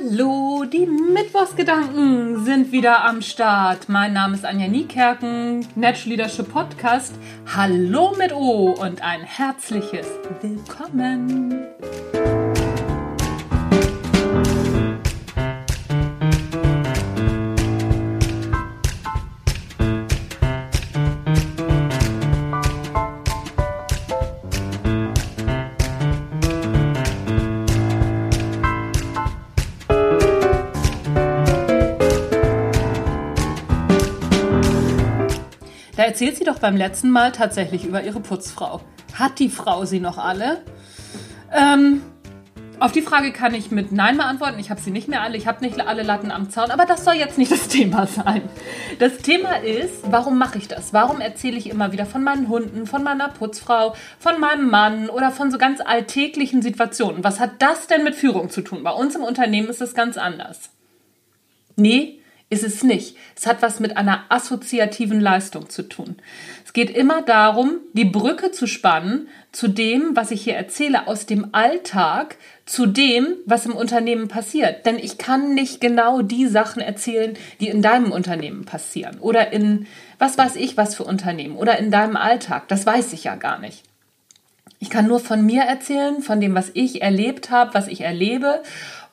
Hallo, die Mittwochsgedanken sind wieder am Start. Mein Name ist Anja Niekerken, Natural Leadership Podcast. Hallo mit O und ein herzliches Willkommen. Da erzählt sie doch beim letzten Mal tatsächlich über ihre Putzfrau. Hat die Frau sie noch alle? Ähm, auf die Frage kann ich mit Nein beantworten. Ich habe sie nicht mehr alle. Ich habe nicht alle Latten am Zaun. Aber das soll jetzt nicht das Thema sein. Das Thema ist, warum mache ich das? Warum erzähle ich immer wieder von meinen Hunden, von meiner Putzfrau, von meinem Mann oder von so ganz alltäglichen Situationen? Was hat das denn mit Führung zu tun? Bei uns im Unternehmen ist es ganz anders. Nee, ist es nicht. Es hat was mit einer assoziativen Leistung zu tun. Es geht immer darum, die Brücke zu spannen zu dem, was ich hier erzähle, aus dem Alltag zu dem, was im Unternehmen passiert. Denn ich kann nicht genau die Sachen erzählen, die in deinem Unternehmen passieren oder in, was weiß ich, was für Unternehmen oder in deinem Alltag. Das weiß ich ja gar nicht. Ich kann nur von mir erzählen, von dem, was ich erlebt habe, was ich erlebe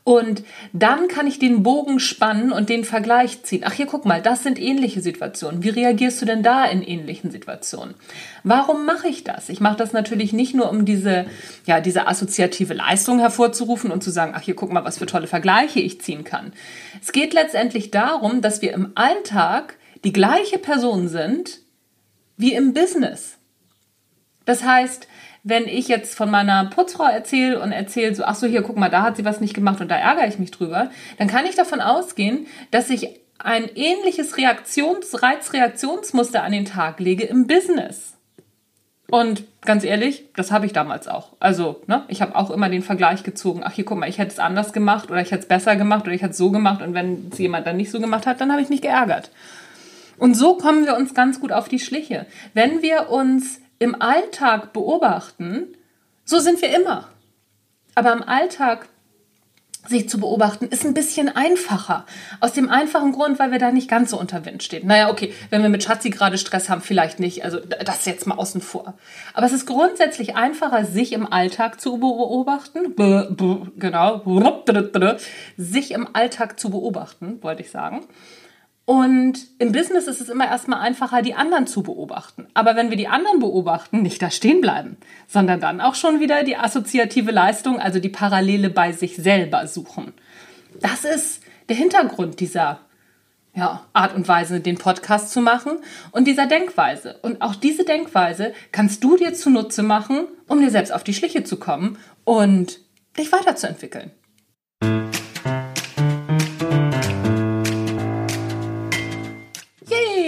und dann kann ich den Bogen spannen und den Vergleich ziehen. Ach hier, guck mal, das sind ähnliche Situationen. Wie reagierst du denn da in ähnlichen Situationen? Warum mache ich das? Ich mache das natürlich nicht nur, um diese, ja, diese assoziative Leistung hervorzurufen und zu sagen, ach hier, guck mal, was für tolle Vergleiche ich ziehen kann. Es geht letztendlich darum, dass wir im Alltag die gleiche Person sind wie im Business. Das heißt, wenn ich jetzt von meiner Putzfrau erzähle und erzähle so, ach so, hier, guck mal, da hat sie was nicht gemacht und da ärgere ich mich drüber, dann kann ich davon ausgehen, dass ich ein ähnliches Reaktions-, Reizreaktionsmuster an den Tag lege im Business. Und ganz ehrlich, das habe ich damals auch. Also, ne, ich habe auch immer den Vergleich gezogen. Ach, hier, guck mal, ich hätte es anders gemacht oder ich hätte es besser gemacht oder ich hätte es so gemacht und wenn es jemand dann nicht so gemacht hat, dann habe ich mich geärgert. Und so kommen wir uns ganz gut auf die Schliche. Wenn wir uns im Alltag beobachten, so sind wir immer. Aber im Alltag sich zu beobachten, ist ein bisschen einfacher. Aus dem einfachen Grund, weil wir da nicht ganz so unter Wind stehen. Naja, okay, wenn wir mit Schatzi gerade Stress haben, vielleicht nicht. Also das jetzt mal außen vor. Aber es ist grundsätzlich einfacher, sich im Alltag zu beobachten. Genau. Sich im Alltag zu beobachten, wollte ich sagen. Und im Business ist es immer erstmal einfacher, die anderen zu beobachten. Aber wenn wir die anderen beobachten, nicht da stehen bleiben, sondern dann auch schon wieder die assoziative Leistung, also die Parallele bei sich selber suchen. Das ist der Hintergrund dieser ja, Art und Weise, den Podcast zu machen und dieser Denkweise. Und auch diese Denkweise kannst du dir zunutze machen, um dir selbst auf die Schliche zu kommen und dich weiterzuentwickeln.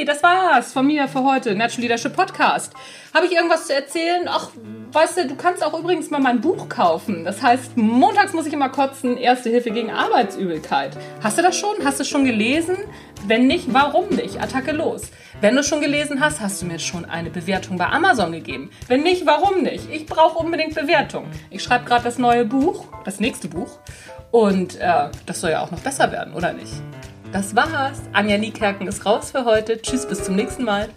Das war's von mir für heute. Natural Leadership Podcast. Habe ich irgendwas zu erzählen? Ach, weißt du, du kannst auch übrigens mal mein Buch kaufen. Das heißt, montags muss ich immer kotzen, Erste Hilfe gegen Arbeitsübelkeit. Hast du das schon? Hast du es schon gelesen? Wenn nicht, warum nicht? Attacke los. Wenn du schon gelesen hast, hast du mir schon eine Bewertung bei Amazon gegeben. Wenn nicht, warum nicht? Ich brauche unbedingt Bewertung. Ich schreibe gerade das neue Buch, das nächste Buch. Und äh, das soll ja auch noch besser werden, oder nicht? Das war's. Anja Niekerken ist raus für heute. Tschüss, bis zum nächsten Mal.